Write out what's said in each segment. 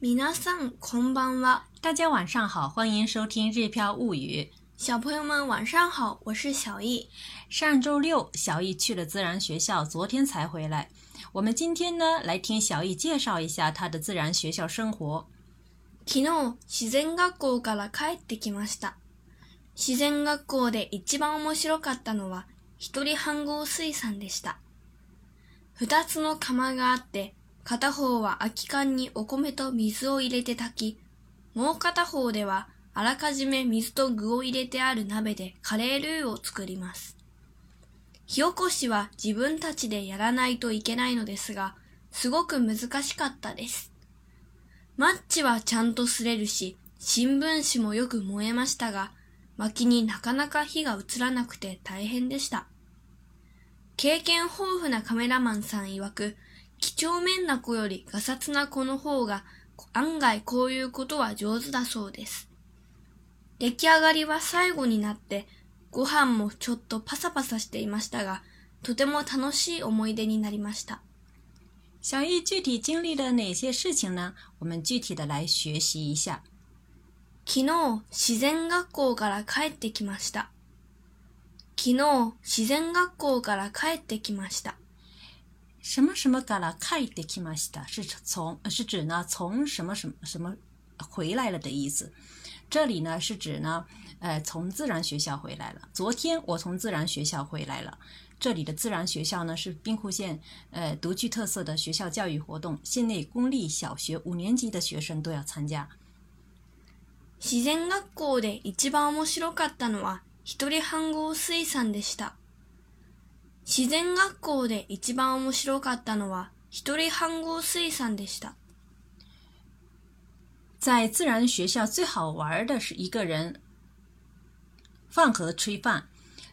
皆さんこんばんは。大家晚上好，欢迎收听《日飘物语》。小朋友们晚上好，我是小易。上周六，小易去了自然学校，昨天才回来。我们今天呢，来听小易介绍一下他的自然学校生活。昨日、自然学校から帰ってきました。自然学校で一番面白かったのは、一人飯合水産でした。二つの釜があって、 片方は空き缶にお米と水を入れて炊き、もう片方ではあらかじめ水と具を入れてある鍋でカレールーを作ります。火起こしは自分たちでやらないといけないのですが、すごく難しかったです。マッチはちゃんと擦れるし、新聞紙もよく燃えましたが、薪になかなか火が映らなくて大変でした。経験豊富なカメラマンさん曰く、几帳面な子よりガサツな子の方が案外こういうことは上手だそうです。出来上がりは最後になってご飯もちょっとパサパサしていましたが、とても楽しい思い出になりました。小易具体经历了哪些事情呢？我们具体的来学习一下。昨日、自然学校から帰ってきました。昨日、自然学校から帰ってきました。什么什么から帰ってきました是从是指呢从什么什么什么回来了的意思。这里呢是指呢呃从自然学校回来了。昨天我从自然学校回来了。这里的自然学校呢是兵库县呃独具特色的学校教育活动，县内公立小学五年级的学生都要参加。自然学校で一番面白かったのは一人飯合水産でした。 自然学校で一番面白かったのは一人飯合水産でした。在自然学校最好玩的是一个人饭盒炊饭。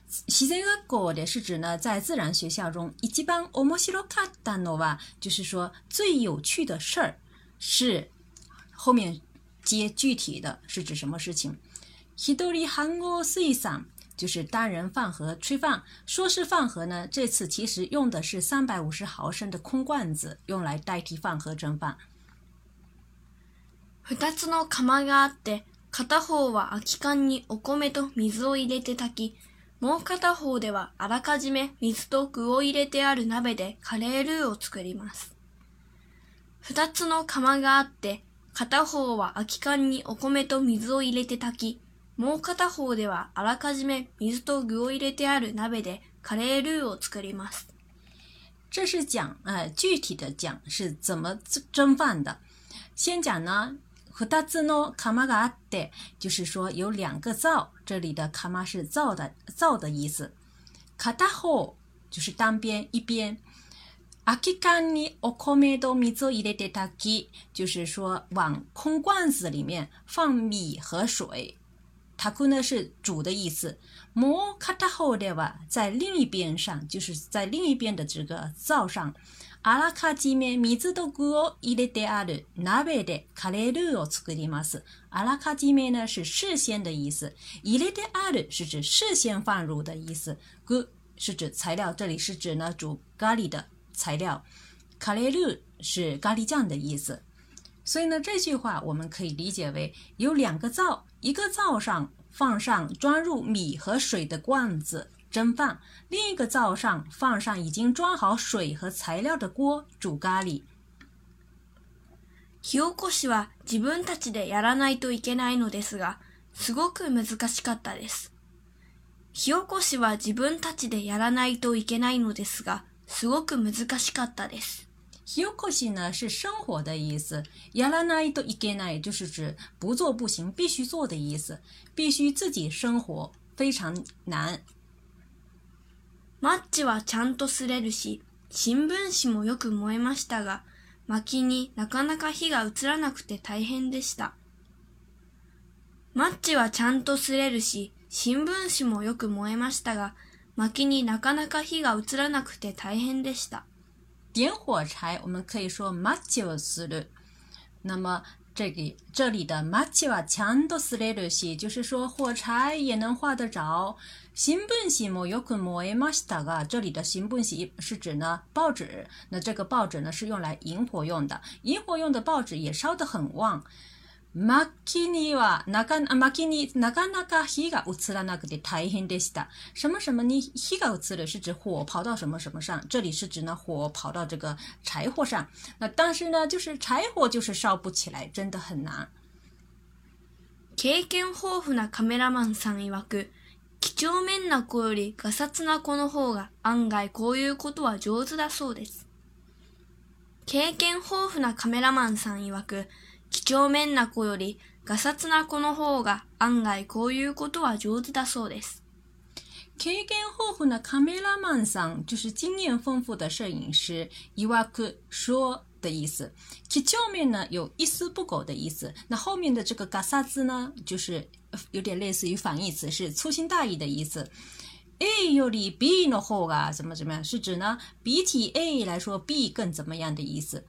自然学校的是指呢，在自然学校中，一番面白かったのは就是说最有趣的事儿是后面接具体的是指什么事情？一人飯合水産就是单人饭盒炊饭，说是饭盒呢，这次其实用的是三百五十毫升的空罐子，用来代替饭盒蒸饭。二つの釜があって、片方は空き缶にお米と水を入れて炊き、もう片方ではあらかじめ水と具を入れてある鍋でカレールーを作ります。二つの釜があって、片方は空き缶にお米と水を入れて炊き、もう片方ではあらかじめ水と具を入れてある鍋でカレールーを作ります。这是讲呃具体的讲是怎么蒸饭的。先讲呢，二つの釜があって，就是说有两个灶。这里的釜是灶的灶的意思。片方就是单边一边。空き缶にお米と水を入れて炊き，就是说往空罐子里面放米和水。タ库呢是主的意思，摩卡塔后的吧，在另一边上，就是在另一边的这个灶上。阿拉卡基面米子豆谷伊列德阿鲁纳贝的卡列鲁奥斯格里马斯。阿拉卡基面呢是事先的意思，伊列德阿鲁是指事先放入的意思，谷是指材料，这里是指呢煮咖喱的材料，卡列鲁是咖喱酱的意思。所以呢，这句话我们可以理解为有两个灶一个灶上放上装入米和水的罐子蒸饭，另一个灶上放上已经装好水和材料的锅煮咖喱。火起こしは自分たちでやらないといけないのですが、すごく難しかったです。火起こしは自分たちでやらないといけないのですが、すごく難しかったです。火起こし呢是生活的意思，やらないといけない就是指不做不行，必须做的意思，必须自己生活，非常难。マッチはちゃんと擦れるし、新聞紙もよく燃えましたが、薪になかなか火が移らなくて大変でした。マッチはちゃんと擦れるし、新聞紙もよく燃えましたが、薪になかなか火が移らなくて大変でした。点火柴，我们可以说マッチをする。那么 这里这里的マチはちゃんとすれるし，就是说火柴也能画得着。新聞紙もよく燃えましたが，这里的新聞紙是指呢报纸。那这个报纸呢是用来引火用的，引火用的报纸也烧得很旺。 薪にはなか薪になかなか火が移らなくて大変でした。什么什么に火が移る是指火跑到什么什么上，这里是指呢火跑到这个柴火上。那但是呢，就是柴火就是烧不起来，真的很难。経験豊富なカメラマンさん曰く、几帳面な子よりガサツな子の方が案外こういうことは上手だそうです。経験豊富なカメラマンさん曰く、几帳面な子よりガサツな子の方が案外こういうことは上手だそうです。経験豊富なカメラマンさん就是经验丰富的摄影师。いわく说的意思，几帳面呢有一丝不苟的意思。那后面的这个ガサツ呢，就是有点类似于反义词，是粗心大意的意思。A より B の方が怎么怎么样，是指呢比起 A 来说 B 更怎么样的意思。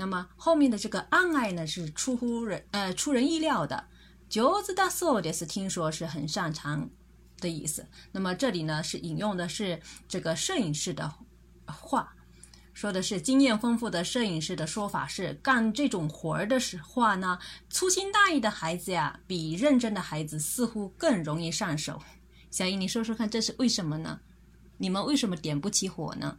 那么后面的这个暗爱呢是出乎人呃出人意料的，九子大寿的是听说是很擅长的意思。那么这里呢是引用的是这个摄影师的话，说的是经验丰富的摄影师的说法是干这种活儿的时话呢，粗心大意的孩子呀，比认真的孩子似乎更容易上手。小英，你说说看，这是为什么呢？你们为什么点不起火呢？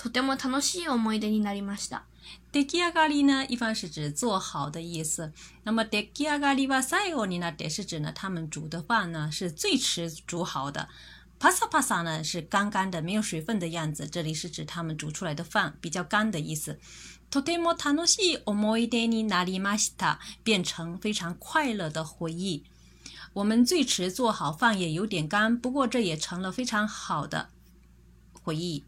とても楽しい思い出になりました。出来上がり呢，一般是指做好的意思。那么出来上がりは最後になって是指呢，他们煮的饭呢是最迟煮好的。パサパサ呢是干干的、没有水分的样子，这里是指他们煮出来的饭比较干的意思。とても楽しい思い出になりました，变成非常快乐的回忆。我们最迟做好饭也有点干，不过这也成了非常好的回忆。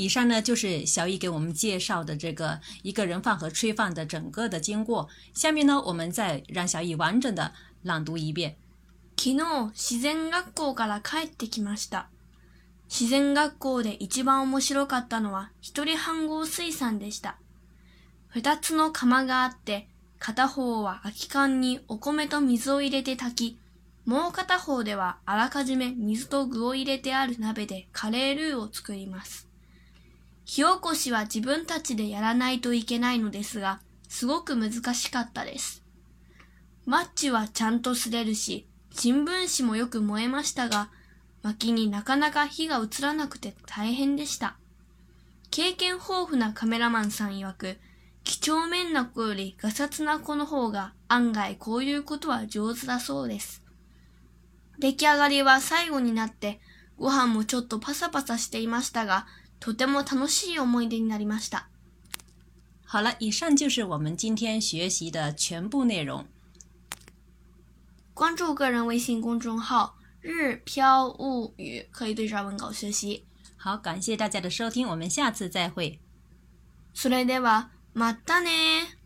以上呢就是小易给我们介绍的这个一个人饭和炊饭的整个的经过。下面呢，我们再让小易完整的朗读一遍。昨日自然学校から帰ってきました。自然学校で一番面白かったのは一人飯合水産でした。二つの釜があって、片方は空き缶にお米と水を入れて炊き、もう片方ではあらかじめ水と具を入れてある鍋でカレールーを作ります。火起こしは自分たちでやらないといけないのですが、すごく難しかったです。マッチはちゃんと擦れるし、新聞紙もよく燃えましたが、薪になかなか火が移らなくて大変でした。経験豊富なカメラマンさん曰く、几帳面な子よりガサツな子の方が案外こういうことは上手だそうです。出来上がりは最後になってご飯もちょっとパサパサしていましたが、とても楽しい思い出になりました。好了，以上就是我们今天学习的全部内容。关注个人微信公众号“日飘物语”，可以对照文稿学习。好，感谢大家的收听，我们下次再会。それではまたね。